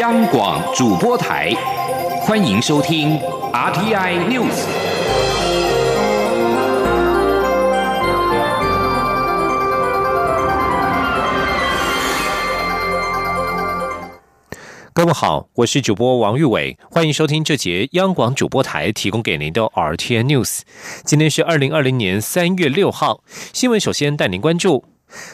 央广主播台，欢迎收听 RTI News。各位好，我是主播王玉伟，欢迎收听这节央广主播台提供给您的 RTI News。今天是二零二零年三月六号，新闻首先带您关注，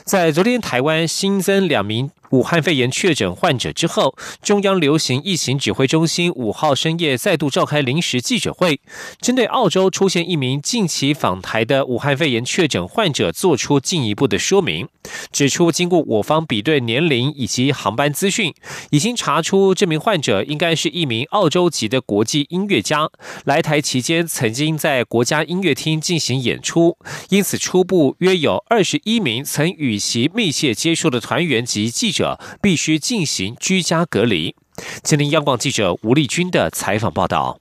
在昨天台湾新增两名。武汉肺炎确诊患者之后，中央流行疫情指挥中心五号深夜再度召开临时记者会，针对澳洲出现一名近期访台的武汉肺炎确诊患者，做出进一步的说明，指出经过我方比对年龄以及航班资讯，已经查出这名患者应该是一名澳洲籍的国际音乐家，来台期间曾经在国家音乐厅进行演出，因此初步约有二十一名曾与其密切接触的团员及记者。必须进行居家隔离。吉林，央广记者吴丽君的采访报道。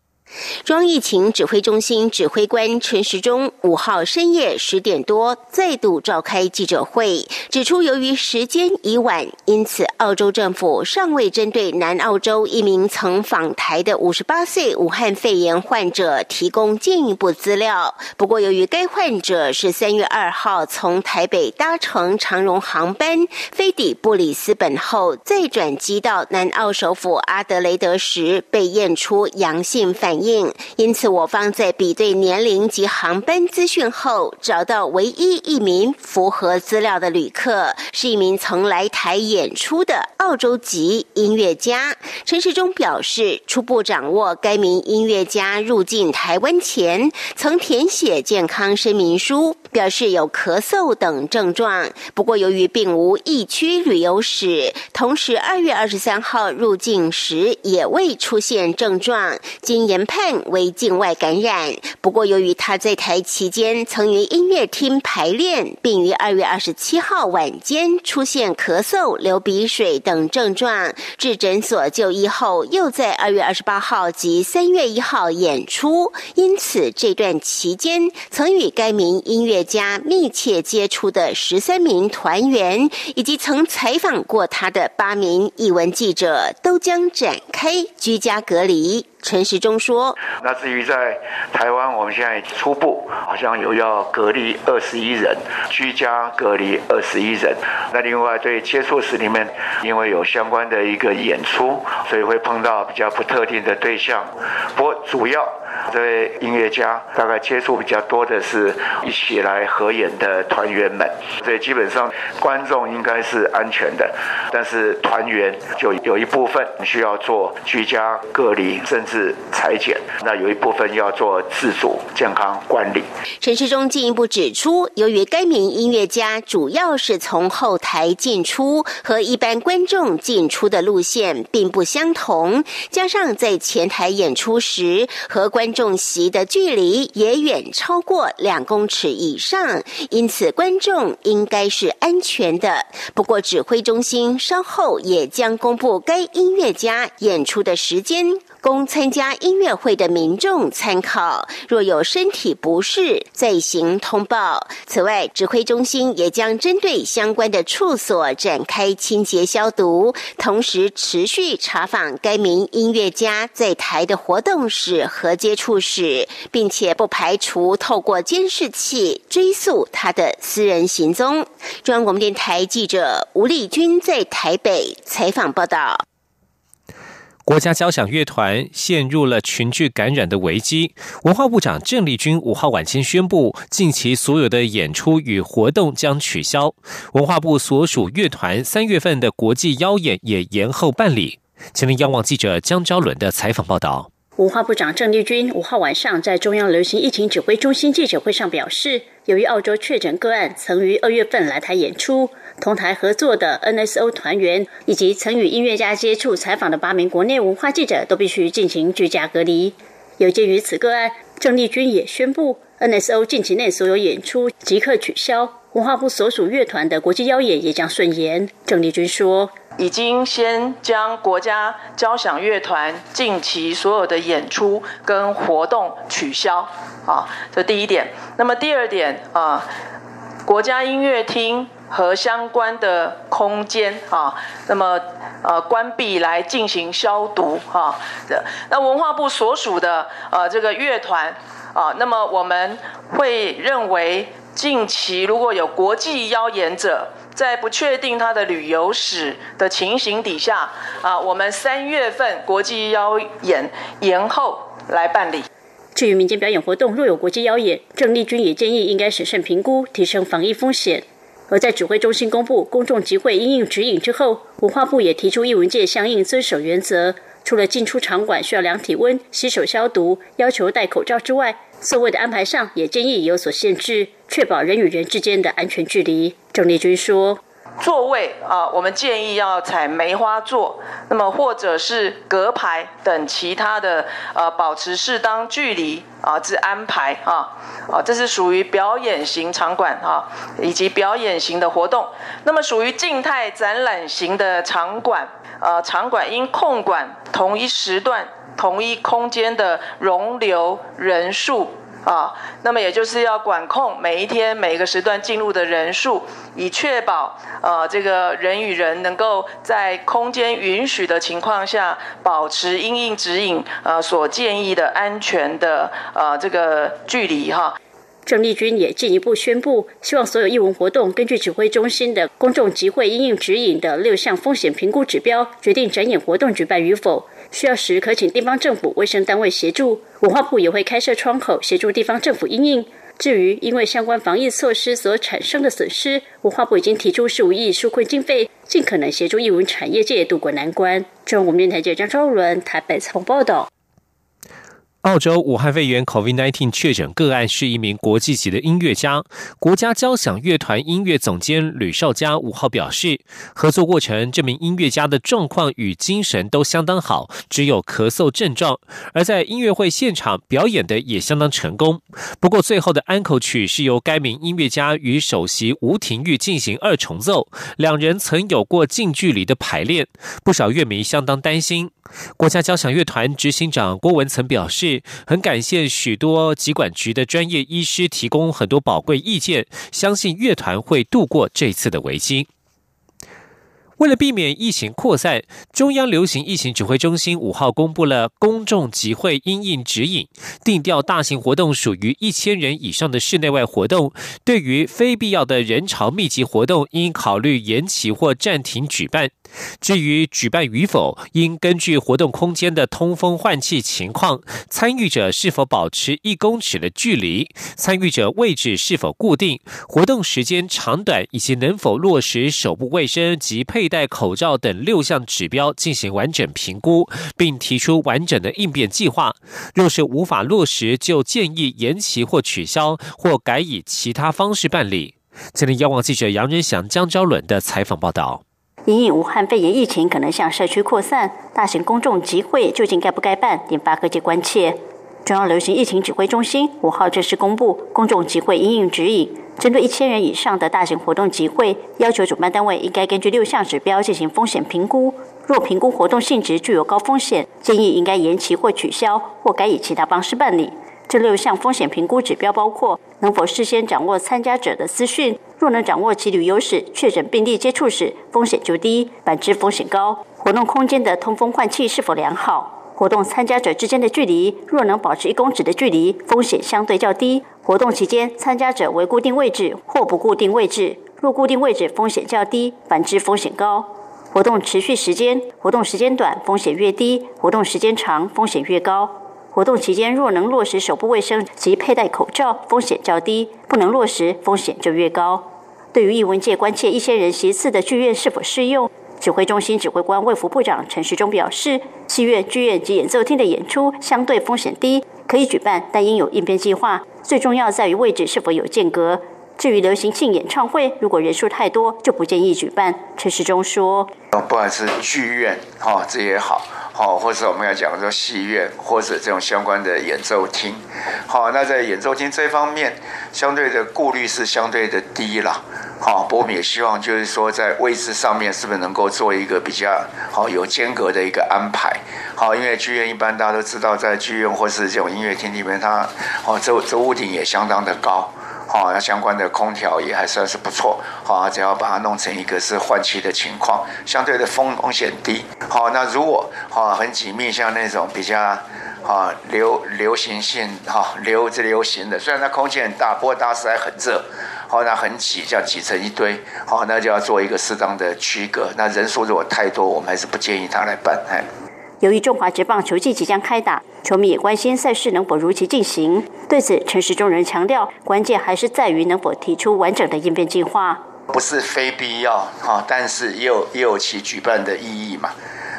中疫情指挥中心指挥官陈时中五号深夜十点多再度召开记者会，指出由于时间已晚，因此澳洲政府尚未针对南澳洲一名曾访台的五十八岁武汉肺炎患者提供进一步资料。不过，由于该患者是三月二号从台北搭乘长荣航班飞抵布里斯本后，再转机到南澳首府阿德雷德时被验出阳性反应。应，因此我方在比对年龄及航班资讯后，找到唯一一名符合资料的旅客，是一名曾来台演出的澳洲籍音乐家。陈世忠表示，初步掌握该名音乐家入境台湾前，曾填写健康声明书，表示有咳嗽等症状。不过，由于并无疫区旅游史，同时二月二十三号入境时也未出现症状，经研。判为境外感染，不过由于他在台期间曾于音乐厅排练，并于二月二十七号晚间出现咳嗽、流鼻水等症状，至诊所就医后，又在二月二十八号及三月一号演出，因此这段期间曾与该名音乐家密切接触的十三名团员，以及曾采访过他的八名译文记者，都将展开居家隔离。陈时中说：“那至于在台湾，我们现在初步好像有要隔离二十一人，居家隔离二十一人。那另外对接触史里面，因为有相关的一个演出，所以会碰到比较不特定的对象。不过主要。”这位音乐家大概接触比较多的是一起来合演的团员们，所以基本上观众应该是安全的，但是团员就有一部分需要做居家隔离，甚至裁剪，那有一部分要做自主健康管理。陈世忠进一步指出，由于该名音乐家主要是从后台进出，和一般观众进出的路线并不相同，加上在前台演出时和观众众席的距离也远超过两公尺以上，因此观众应该是安全的。不过，指挥中心稍后也将公布该音乐家演出的时间。供参加音乐会的民众参考，若有身体不适，再行通报。此外，指挥中心也将针对相关的处所展开清洁消毒，同时持续查访该名音乐家在台的活动史和接触史，并且不排除透过监视器追溯他的私人行踪。中央广播电台记者吴丽君在台北采访报道。国家交响乐团陷入了群聚感染的危机。文化部长郑丽君五号晚间宣布，近期所有的演出与活动将取消。文化部所属乐团三月份的国际邀演也延后办理。请听央望记者江昭伦的采访报道。文化部长郑丽君五号晚上在中央流行疫情指挥中心记者会上表示，由于澳洲确诊个案曾于二月份来台演出。同台合作的 NSO 团员以及曾与音乐家接触采访的八名国内文化记者都必须进行居家隔离。有鉴于此个案，郑丽君也宣布 NSO 近期内所有演出即刻取消，文化部所属乐团的国际邀演也将顺延。郑丽君说：“已经先将国家交响乐团近期所有的演出跟活动取消。啊，这第一点。那么第二点啊，国家音乐厅。”和相关的空间啊，那么呃关闭来进行消毒哈。那文化部所属的呃这个乐团啊，那么我们会认为近期如果有国际邀演者。在不确定他的旅游史的情形底下，啊，我们三月份国际邀演延后来办理。至于民间表演活动若有国际邀演，郑丽君也建议应该审慎评估，提升防疫风险。而在指挥中心公布公众集会应用指引之后，文化部也提出一文件相应遵守原则，除了进出场馆需要量体温、洗手消毒、要求戴口罩之外。座位的安排上也建议有所限制，确保人与人之间的安全距离。郑丽君说：“座位啊，我们建议要采梅花座，那么或者是隔排等其他的呃，保持适当距离啊之安排啊啊，这是属于表演型场馆啊，以及表演型的活动。那么属于静态展览型的场馆，呃，场馆应控管同一时段。”同一空间的容留人数啊，那么也就是要管控每一天每一个时段进入的人数，以确保呃这个人与人能够在空间允许的情况下，保持因应指引呃所建议的安全的呃这个距离哈。郑丽君也进一步宣布，希望所有艺文活动根据指挥中心的公众集会因应指引的六项风险评估指标，决定展演活动举办与否。需要时可请地方政府卫生单位协助，文化部也会开设窗口协助地方政府应应。至于因为相关防疫措施所产生的损失，文化部已经提出十五亿纾困经费，尽可能协助艺文产业界渡过难关。中央电台记者张昭伦台北采访报道。澳洲武汉肺炎 （COVID-19） 确诊个案是一名国际级的音乐家，国家交响乐团音乐总监吕少佳五号表示，合作过程这名音乐家的状况与精神都相当好，只有咳嗽症状，而在音乐会现场表演的也相当成功。不过，最后的安口曲是由该名音乐家与首席吴廷玉进行二重奏，两人曾有过近距离的排练，不少乐迷相当担心。国家交响乐团执行长郭文曾表示，很感谢许多疾管局的专业医师提供很多宝贵意见，相信乐团会度过这次的危机。为了避免疫情扩散，中央流行疫情指挥中心五号公布了公众集会应应指引，定调大型活动属于一千人以上的室内外活动，对于非必要的人潮密集活动，应考虑延期或暂停举办。至于举办与否，应根据活动空间的通风换气情况、参与者是否保持一公尺的距离、参与者位置是否固定、活动时间长短以及能否落实手部卫生及配佩戴口罩等六项指标进行完整评估，并提出完整的应变计划。若是无法落实，就建议延期或取消，或改以其他方式办理。今天，央望记者杨仁祥、江昭伦的采访报道。因应武汉肺炎疫情可能向社区扩散，大型公众集会究竟该不该办，引发各界关切。中央流行疫情指挥中心五号正式公布公众集会因应指引，针对一千人以上的大型活动集会，要求主办单位应该根据六项指标进行风险评估。若评估活动性质具有高风险，建议应该延期或取消，或改以其他方式办理。这六项风险评估指标包括：能否事先掌握参加者的资讯？若能掌握其旅游史、确诊病例接触史，风险就低；反之，风险高。活动空间的通风换气是否良好？活动参加者之间的距离，若能保持一公尺的距离，风险相对较低。活动期间，参加者为固定位置或不固定位置，若固定位置，风险较低；反之，风险高。活动持续时间，活动时间短，风险越低；活动时间长，风险越高。活动期间若能落实手部卫生及佩戴口罩，风险较低；不能落实，风险就越高。对于艺文界关切一些人席次的剧院是否适用，指挥中心指挥官卫福部长陈时中表示，戏院、剧院及演奏厅的演出相对风险低，可以举办，但应有应变计划。最重要在于位置是否有间隔。至于流行性演唱会，如果人数太多，就不建议举办。陈时中说：“不管是剧院，哈，这也好。”好，或者我们要讲说戏院，或者这种相关的演奏厅，好，那在演奏厅这方面，相对的顾虑是相对的低了。好，我们也希望就是说在位置上面是不是能够做一个比较好有间隔的一个安排。好，因为剧院一般大家都知道，在剧院或是这种音乐厅里面，它哦，这这屋顶也相当的高。好，那相关的空调也还算是不错，好，只要把它弄成一个是换气的情况，相对的风风险低。好，那如果好很紧密，像那种比较啊流流行性哈流着流行的，虽然它空气很大，不过当时还很热，好，那很挤，这样挤成一堆，好，那就要做一个适当的区隔。那人数如果太多，我们还是不建议他来办，哎。由于中华职棒球季即将开打，球迷也关心赛事能否如期进行。对此，陈时中人强调，关键还是在于能否提出完整的应变计划。不是非必要哈，但是也有也有其举办的意义嘛。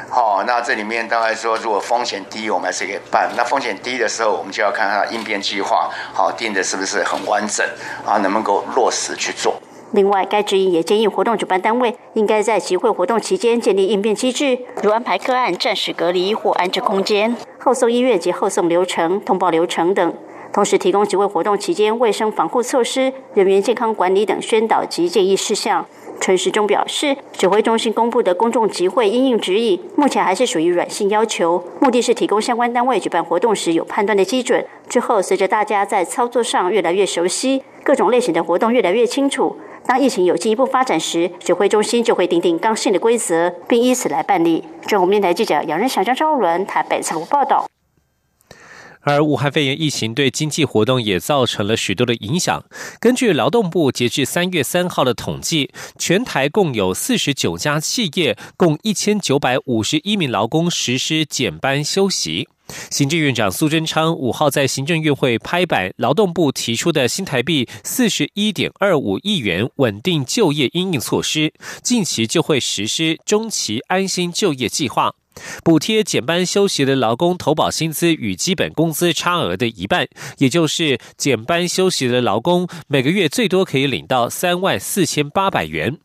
好，那这里面当然说，如果风险低，我们还是可以办。那风险低的时候，我们就要看它应变计划，好定的是不是很完整啊，能不能够落实去做。另外，该指引也建议活动主办单位应该在集会活动期间建立应变机制，如安排个案暂时隔离或安置空间、后送医院及后送流程、通报流程等，同时提供集会活动期间卫生防护措施、人员健康管理等宣导及建议事项。陈时中表示，指挥中心公布的公众集会应应指引，目前还是属于软性要求，目的是提供相关单位举办活动时有判断的基准。之后，随着大家在操作上越来越熟悉，各种类型的活动越来越清楚。当疫情有进一步发展时，指挥中心就会订定刚性的规则，并依此来办理。中国面台记者杨仁祥、张昭伦台北采访报道。而武汉肺炎疫情对经济活动也造成了许多的影响。根据劳动部截至三月三号的统计，全台共有四十九家企业，共一千九百五十一名劳工实施减班休息。行政院长苏贞昌五号在行政院会拍板，劳动部提出的新台币四十一点二五亿元稳定就业应应措施，近期就会实施中期安心就业计划，补贴减班休息的劳工投保薪资与基本工资差额的一半，也就是减班休息的劳工每个月最多可以领到三万四千八百元。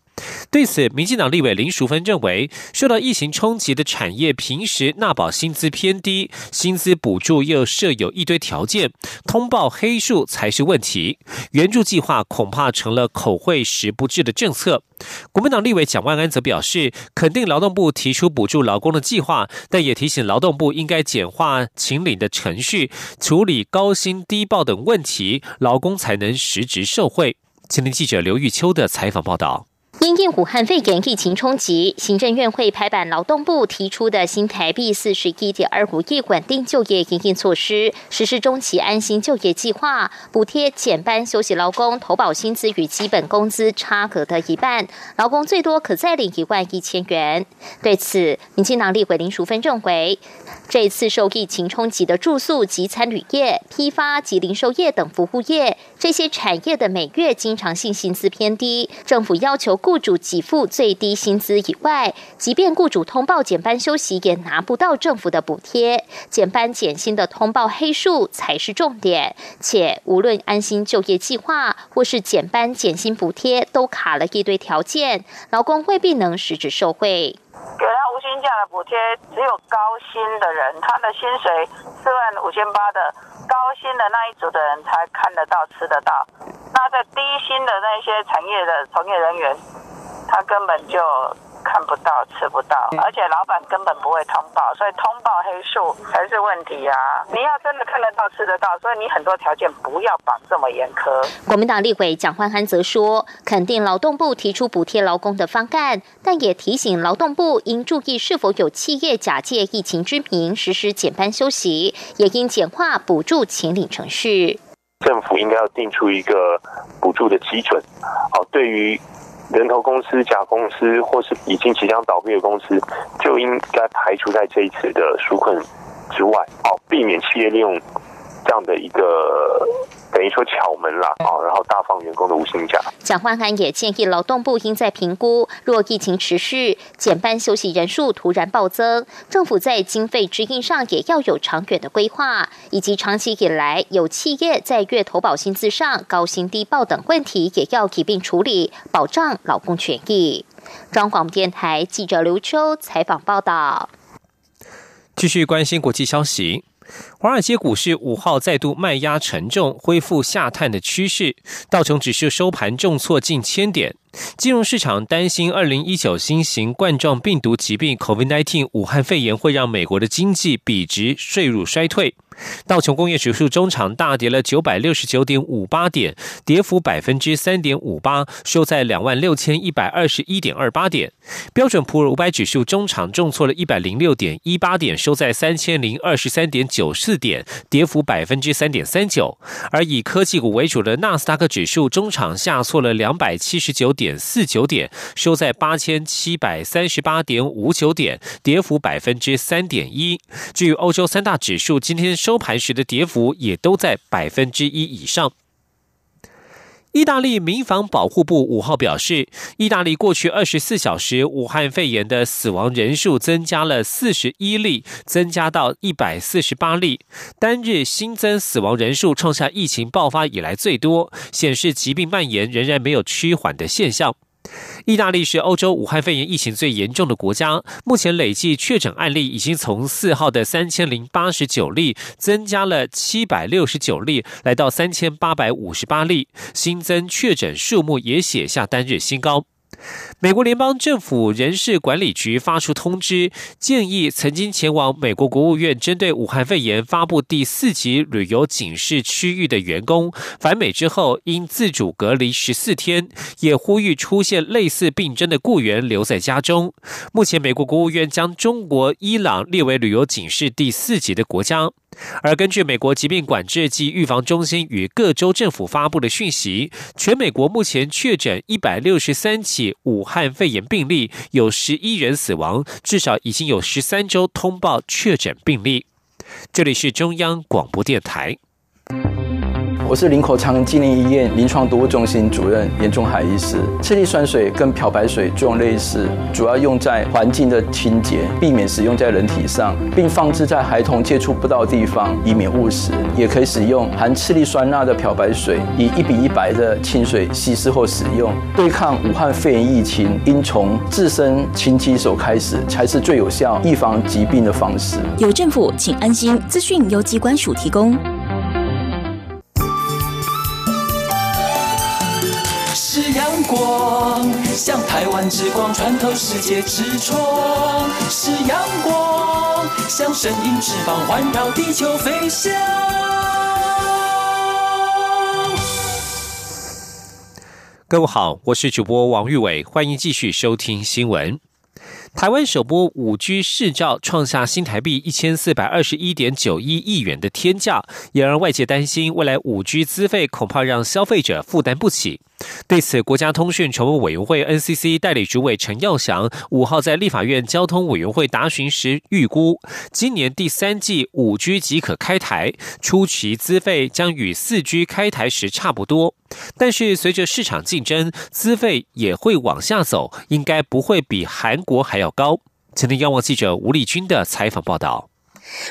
对此，民进党立委林淑芬认为，受到疫情冲击的产业平时纳保薪资偏低，薪资补助又设有一堆条件，通报黑数才是问题。援助计划恐怕成了口惠实不至的政策。国民党立委蒋万安则表示，肯定劳动部提出补助劳工的计划，但也提醒劳动部应该简化请领的程序，处理高薪低报等问题，劳工才能实质受惠。今天记者刘玉秋的采访报道。因应武汉肺炎疫情冲击，行政院会拍板劳动部提出的新台币四十一点二五亿稳定就业营运措施，实施中期安心就业计划，补贴减班休息劳工投保薪资与基本工资差额的一半，劳工最多可再领一万一千元。对此，民进党立委林淑芬认为，这次受疫情冲击的住宿及餐旅业、批发及零售业等服务业，这些产业的每月经常性薪资偏低，政府要求雇主给付最低薪资以外，即便雇主通报减班休息，也拿不到政府的补贴。减班减薪的通报黑数才是重点，且无论安心就业计划或是减班减薪补贴，都卡了一堆条件，劳工未必能实质受惠。给他无薪假的补贴，只有高薪的人，他的薪水四万五千八的高薪的那一组的人才看得到、吃得到。那在低薪的那些产业的从业人员，他根本就。看不到，吃不到，而且老板根本不会通报，所以通报黑数才是问题呀！你要真的看得到、吃得到，所以你很多条件不要绑这么严苛。国民党立委蒋焕安则说，肯定劳动部提出补贴劳工的方案，但也提醒劳动部应注意是否有企业假借疫情之名实施减班休息，也应简化补助请领程序。政府应该要定出一个补助的基准，好，对于。人头公司、假公司，或是已经即将倒闭的公司，就应该排除在这一次的纾困之外，好，避免企业利用这样的一个。等于说巧门了啊，然后大放员工的无薪假。蒋焕安也建议劳动部应在评估，若疫情持续，减班休息人数突然暴增，政府在经费支应上也要有长远的规划，以及长期以来有企业在月投保薪资上高薪低报等问题，也要一并处理，保障劳工权益。中广电台记者刘秋采访报道。继续关心国际消息。华尔街股市五号再度卖压沉重，恢复下探的趋势。道琼指数收盘重挫近千点，金融市场担心二零一九新型冠状病毒疾病 （COVID-19） 武汉肺炎会让美国的经济笔直坠入衰退。道琼工业指数中场大跌了九百六十九点五八点，跌幅百分之三点五八，收在两万六千一百二十一点二八点。标准普尔五百指数中场重挫了一百零六点一八点，收在三千零二十三点九四点，跌幅百分之三点三九。而以科技股为主的纳斯达克指数中场下挫了两百七十九点四九点，收在八千七百三十八点五九点，跌幅百分之三点一。据欧洲三大指数，今天。收盘时的跌幅也都在百分之一以上。意大利民防保护部五号表示，意大利过去二十四小时武汉肺炎的死亡人数增加了四十一例，增加到一百四十八例，单日新增死亡人数创下疫情爆发以来最多，显示疾病蔓延仍然没有趋缓的现象。意大利是欧洲武汉肺炎疫情最严重的国家，目前累计确诊案例已经从四号的三千零八十九例增加了七百六十九例，来到三千八百五十八例，新增确诊数目也写下单日新高。美国联邦政府人事管理局发出通知，建议曾经前往美国国务院针对武汉肺炎发布第四级旅游警示区域的员工，返美之后应自主隔离十四天。也呼吁出现类似病症的雇员留在家中。目前，美国国务院将中国、伊朗列为旅游警示第四级的国家。而根据美国疾病管制及预防中心与各州政府发布的讯息，全美国目前确诊一百六十三起武汉肺炎病例，有十一人死亡，至少已经有十三州通报确诊病例。这里是中央广播电台。我是林口长庚纪念医院临床毒物中心主任严仲海医师。次氯酸水跟漂白水作用类似，主要用在环境的清洁，避免使用在人体上，并放置在孩童接触不到的地方，以免误食。也可以使用含次氯酸钠的漂白水，以一比一百的清水稀释后使用。对抗武汉肺炎疫情，应从自身清洗手开始，才是最有效预防疾病的方式。有政府，请安心。资讯由机关署提供。光，像台湾之光穿透世界之窗；是阳光，像神鹰翅膀环绕地球飞翔。各位好，我是主播王玉伟，欢迎继续收听新闻。台湾首波五 G 市照创下新台币一千四百二十一点九一亿元的天价，也让外界担心未来五 G 资费恐怕让消费者负担不起。对此，国家通讯筹委委员会 NCC 代理主委陈耀祥五号在立法院交通委员会答询时预估，今年第三季五 G 即可开台，初期资费将与四 G 开台时差不多。但是随着市场竞争，资费也会往下走，应该不会比韩国还要高。前天央望记者吴立军的采访报道。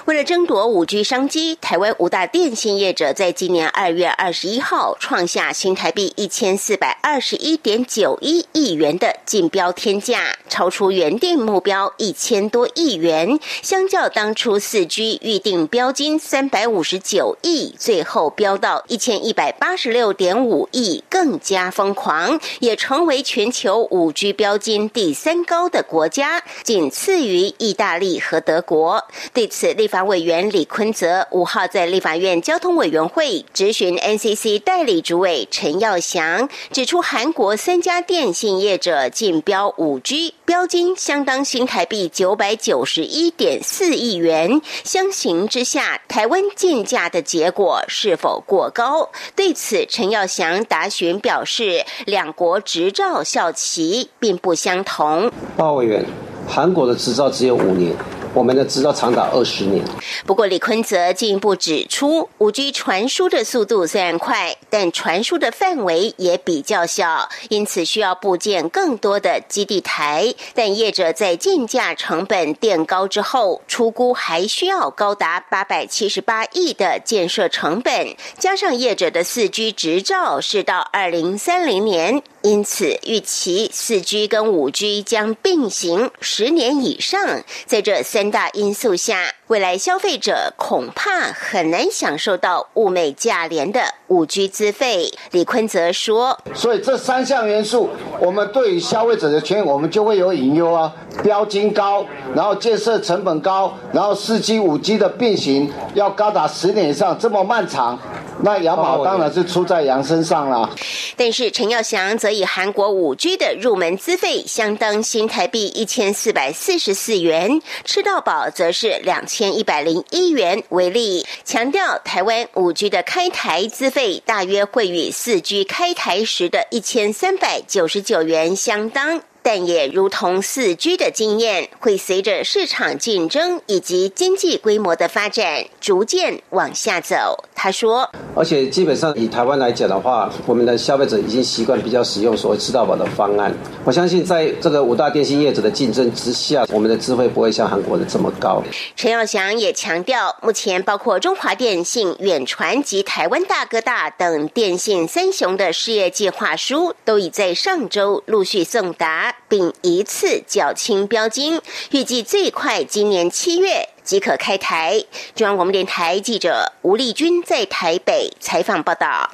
为了争夺五 G 商机，台湾五大电信业者在今年二月二十一号创下新台币一千四百二十一点九一亿元的竞标天价，超出原定目标一千多亿元。相较当初四 G 预定标金三百五十九亿，最后标到一千一百八十六点五亿，更加疯狂，也成为全球五 G 标金第三高的国家，仅次于意大利和德国。对此，立法委员李坤泽五号在立法院交通委员会质询 NCC 代理主委陈耀祥，指出韩国三家电信业者竞标五 G 标金相当新台币九百九十一点四亿元，相形之下，台湾竞价的结果是否过高？对此，陈耀祥答询表示，两国执照效期并不相同。鲍委员，韩国的执照只有五年。我们的执照长达二十年。不过，李坤泽进一步指出，五 G 传输的速度虽然快，但传输的范围也比较小，因此需要部建更多的基地台。但业者在建价成本垫高之后，出估还需要高达八百七十八亿的建设成本。加上业者的四 G 执照是到二零三零年，因此预期四 G 跟五 G 将并行十年以上。在这三大因素下，未来消费者恐怕很难享受到物美价廉的五 G 资费。李坤则说：“所以这三项元素，我们对于消费者的权益，我们就会有隐忧啊。标金高，然后建设成本高，然后四 G、五 G 的并行要高达十年以上，这么漫长。”那羊毛当然是出在羊身上了。但是陈耀祥则以韩国五 G 的入门资费相当新台币一千四百四十四元，吃到饱则是两千一百零一元为例，强调台湾五 G 的开台资费大约会与四 G 开台时的一千三百九十九元相当。但也如同四 G 的经验，会随着市场竞争以及经济规模的发展，逐渐往下走。他说：“而且基本上以台湾来讲的话，我们的消费者已经习惯比较使用所谓吃到饱的方案。我相信在这个五大电信业者的竞争之下，我们的智慧不会像韩国的这么高。”陈耀祥也强调，目前包括中华电信、远传及台湾大哥大等电信三雄的事业计划书，都已在上周陆续送达。并一次缴清标金，预计最快今年七月即可开台。中央广播电台记者吴丽君在台北采访报道。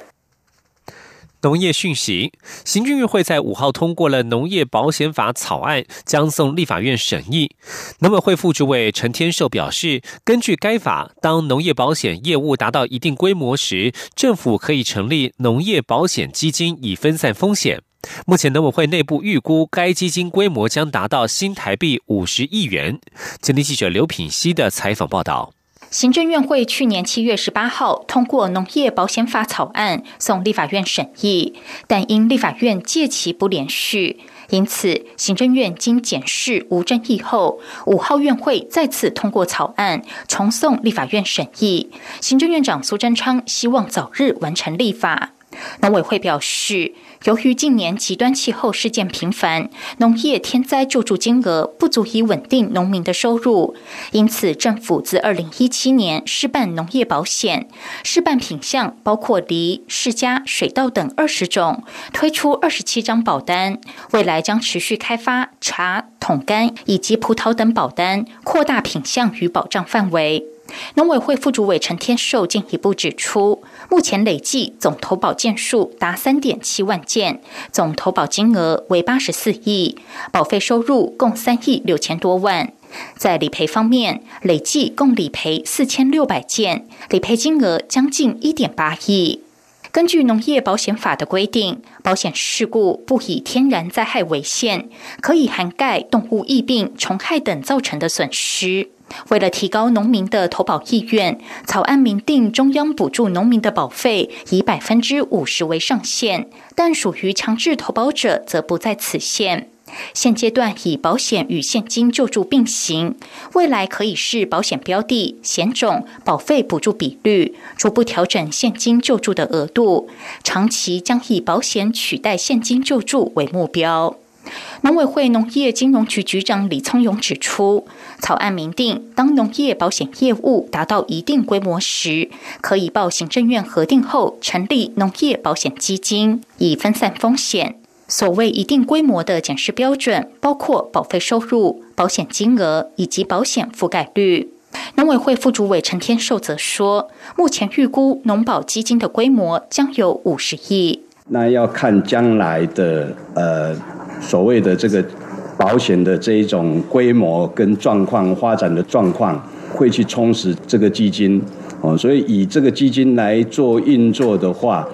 农业讯息：行政院会在五号通过了农业保险法草案，将送立法院审议。农委会副主委陈天寿表示，根据该法，当农业保险业务达到一定规模时，政府可以成立农业保险基金以分散风险。目前农委会内部预估，该基金规模将达到新台币五十亿元。今天记者刘品熙的采访报道。行政院会去年七月十八号通过农业保险法草案，送立法院审议，但因立法院届期不连续，因此行政院经检视无争议后，五号院会再次通过草案，重送立法院审议。行政院长苏贞昌希望早日完成立法。农委会表示。由于近年极端气候事件频繁，农业天灾救助金额不足以稳定农民的收入，因此政府自二零一七年试办农业保险，试办品项包括梨、释迦、水稻等二十种，推出二十七张保单，未来将持续开发茶、桶柑以及葡萄等保单，扩大品项与保障范围。农委会副主委陈天寿进一步指出，目前累计总投保件数达三点七万件，总投保金额为八十四亿，保费收入共三亿六千多万。在理赔方面，累计共理赔四千六百件，理赔金额将近一点八亿。根据农业保险法的规定，保险事故不以天然灾害为限，可以涵盖动物疫病、虫害等造成的损失。为了提高农民的投保意愿，草案明定中央补助农民的保费以百分之五十为上限，但属于强制投保者则不在此限。现阶段以保险与现金救助并行，未来可以视保险标的、险种、保费补助比率，逐步调整现金救助的额度。长期将以保险取代现金救助为目标。农委会农业金融局局长李聪勇指出，草案明定，当农业保险业务达到一定规模时，可以报行政院核定后成立农业保险基金，以分散风险。所谓一定规模的检视标准，包括保费收入、保险金额以及保险覆盖率。农委会副主委陈天寿则说，目前预估农保基金的规模将有五十亿。那要看将来的呃。所谓的这个保险的这一种规模跟状况发展的状况，会去充实这个基金哦。所以以这个基金来做运作的话，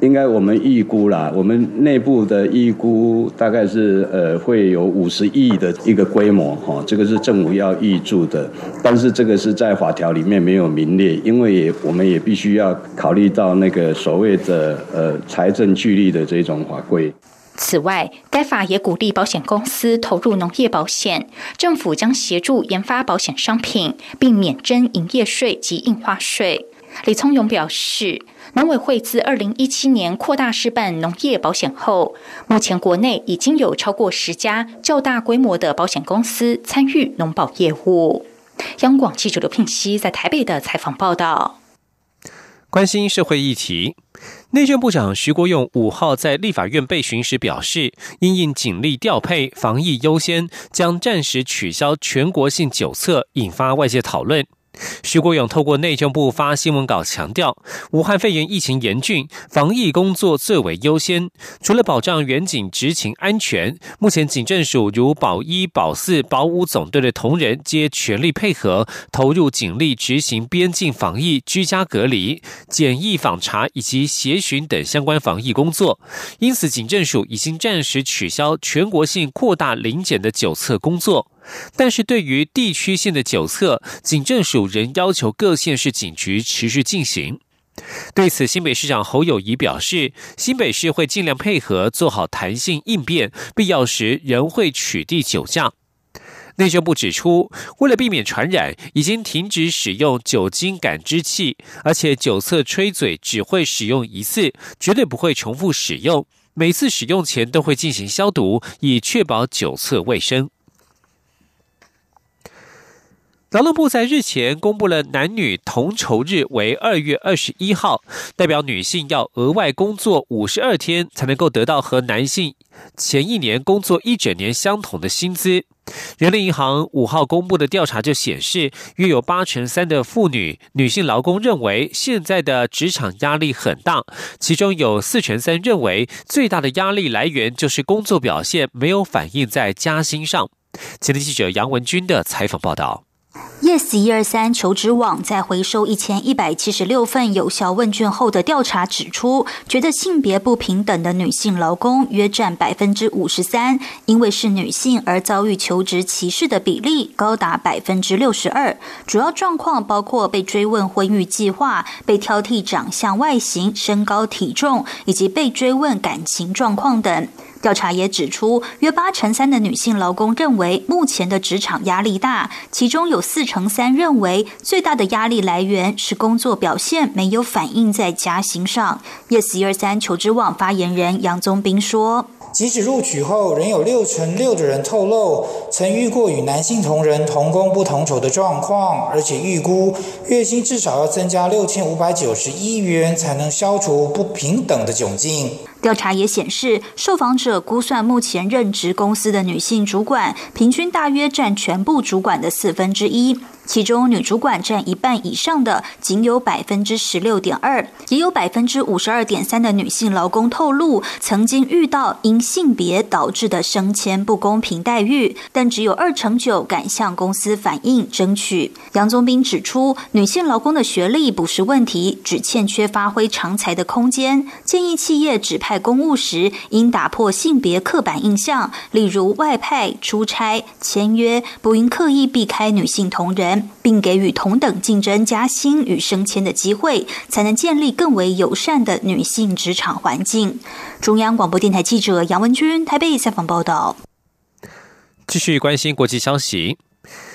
应该我们预估啦，我们内部的预估大概是呃会有五十亿的一个规模哈。这个是政府要预注的，但是这个是在法条里面没有名列，因为也我们也必须要考虑到那个所谓的呃财政距离的这种法规。此外，该法也鼓励保险公司投入农业保险，政府将协助研发保险商品，并免征营业税及印花税。李聪勇表示，农委会自二零一七年扩大试办农业保险后，目前国内已经有超过十家较大规模的保险公司参与农保业务。央广记者刘聘熙在台北的采访报道。关心社会议题。内政部长徐国勇五号在立法院被询时表示，因应警力调配、防疫优先，将暂时取消全国性酒测，引发外界讨论。徐国勇透过内政部发新闻稿强调，武汉肺炎疫情严峻，防疫工作最为优先。除了保障远警执勤安全，目前警政署如保一、保四、保五总队的同仁皆全力配合，投入警力执行边境防疫、居家隔离、检疫访查以及协巡等相关防疫工作。因此，警政署已经暂时取消全国性扩大临检的九测工作。但是对于地区性的酒测，警政署仍要求各县市警局持续进行。对此，新北市长侯友谊表示，新北市会尽量配合，做好弹性应变，必要时仍会取缔酒驾。内政部指出，为了避免传染，已经停止使用酒精感知器，而且酒测吹嘴只会使用一次，绝对不会重复使用。每次使用前都会进行消毒，以确保酒测卫生。劳动部在日前公布了男女同酬日为二月二十一号，代表女性要额外工作五十二天才能够得到和男性前一年工作一整年相同的薪资。人力银行五号公布的调查就显示，约有八成三的妇女女性劳工认为现在的职场压力很大，其中有四成三认为最大的压力来源就是工作表现没有反映在加薪上。前天记者杨文军的采访报道。Yes 一二三求职网在回收一千一百七十六份有效问卷后的调查指出，觉得性别不平等的女性劳工约占百分之五十三，因为是女性而遭遇求职歧视的比例高达百分之六十二。主要状况包括被追问婚育计划、被挑剔长相、外形、身高、体重，以及被追问感情状况等。调查也指出，约八成三的女性劳工认为目前的职场压力大，其中有四成三认为最大的压力来源是工作表现没有反映在加薪上。Yes 一二三求职网发言人杨宗斌说。即使录取后，仍有六成六的人透露曾遇过与男性同仁同工不同酬的状况，而且预估月薪至少要增加六千五百九十一元，才能消除不平等的窘境。调查也显示，受访者估算目前任职公司的女性主管，平均大约占全部主管的四分之一。其中女主管占一半以上的仅有百分之十六点二，也有百分之五十二点三的女性劳工透露曾经遇到因性别导致的升迁不公平待遇，但只有二成九敢向公司反映争取。杨宗斌指出，女性劳工的学历不是问题，只欠缺发挥长才的空间。建议企业指派公务时应打破性别刻板印象，例如外派、出差、签约，不应刻意避开女性同仁。并给予同等竞争、加薪与升迁的机会，才能建立更为友善的女性职场环境。中央广播电台记者杨文君台北采访报道。继续关心国际消息，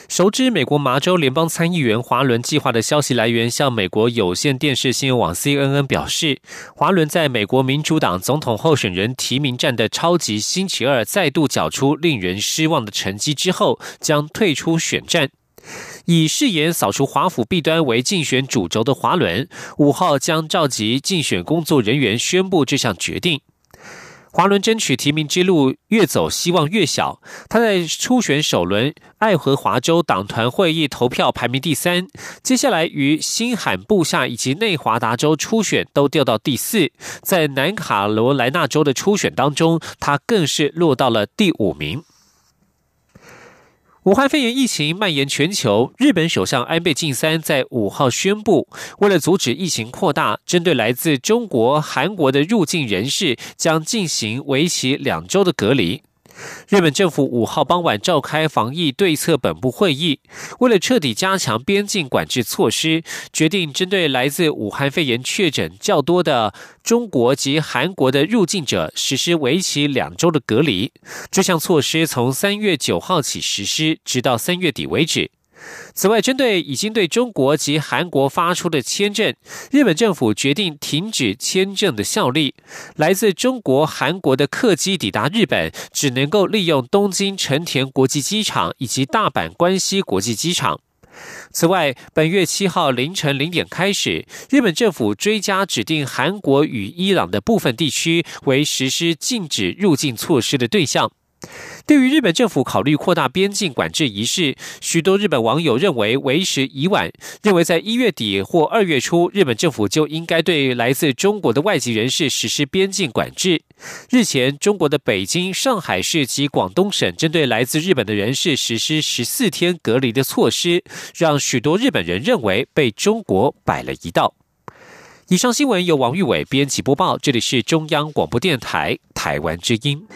熟知美国麻州联邦参议员华伦计划的消息来源向美国有线电视新闻网 CNN 表示，华伦在美国民主党总统候选人提名战的超级星期二再度缴出令人失望的成绩之后，将退出选战。以誓言扫除华府弊端为竞选主轴的华伦，五号将召集竞选工作人员宣布这项决定。华伦争取提名之路越走希望越小。他在初选首轮爱荷华州党团会议投票排名第三，接下来于新罕布夏以及内华达州初选都掉到第四，在南卡罗来纳州的初选当中，他更是落到了第五名。武汉肺炎疫情蔓延全球，日本首相安倍晋三在五号宣布，为了阻止疫情扩大，针对来自中国、韩国的入境人士将进行为期两周的隔离。日本政府五号傍晚召开防疫对策本部会议，为了彻底加强边境管制措施，决定针对来自武汉肺炎确诊较多的中国及韩国的入境者实施为期两周的隔离。这项措施从三月九号起实施，直到三月底为止。此外，针对已经对中国及韩国发出的签证，日本政府决定停止签证的效力。来自中国、韩国的客机抵达日本，只能够利用东京成田国际机场以及大阪关西国际机场。此外，本月七号凌晨零点开始，日本政府追加指定韩国与伊朗的部分地区为实施禁止入境措施的对象。对于日本政府考虑扩大边境管制一事，许多日本网友认为为时已晚，认为在一月底或二月初，日本政府就应该对来自中国的外籍人士实施边境管制。日前，中国的北京、上海市及广东省针对来自日本的人士实施十四天隔离的措施，让许多日本人认为被中国摆了一道。以上新闻由王玉伟编辑播报，这里是中央广播电台台湾之音。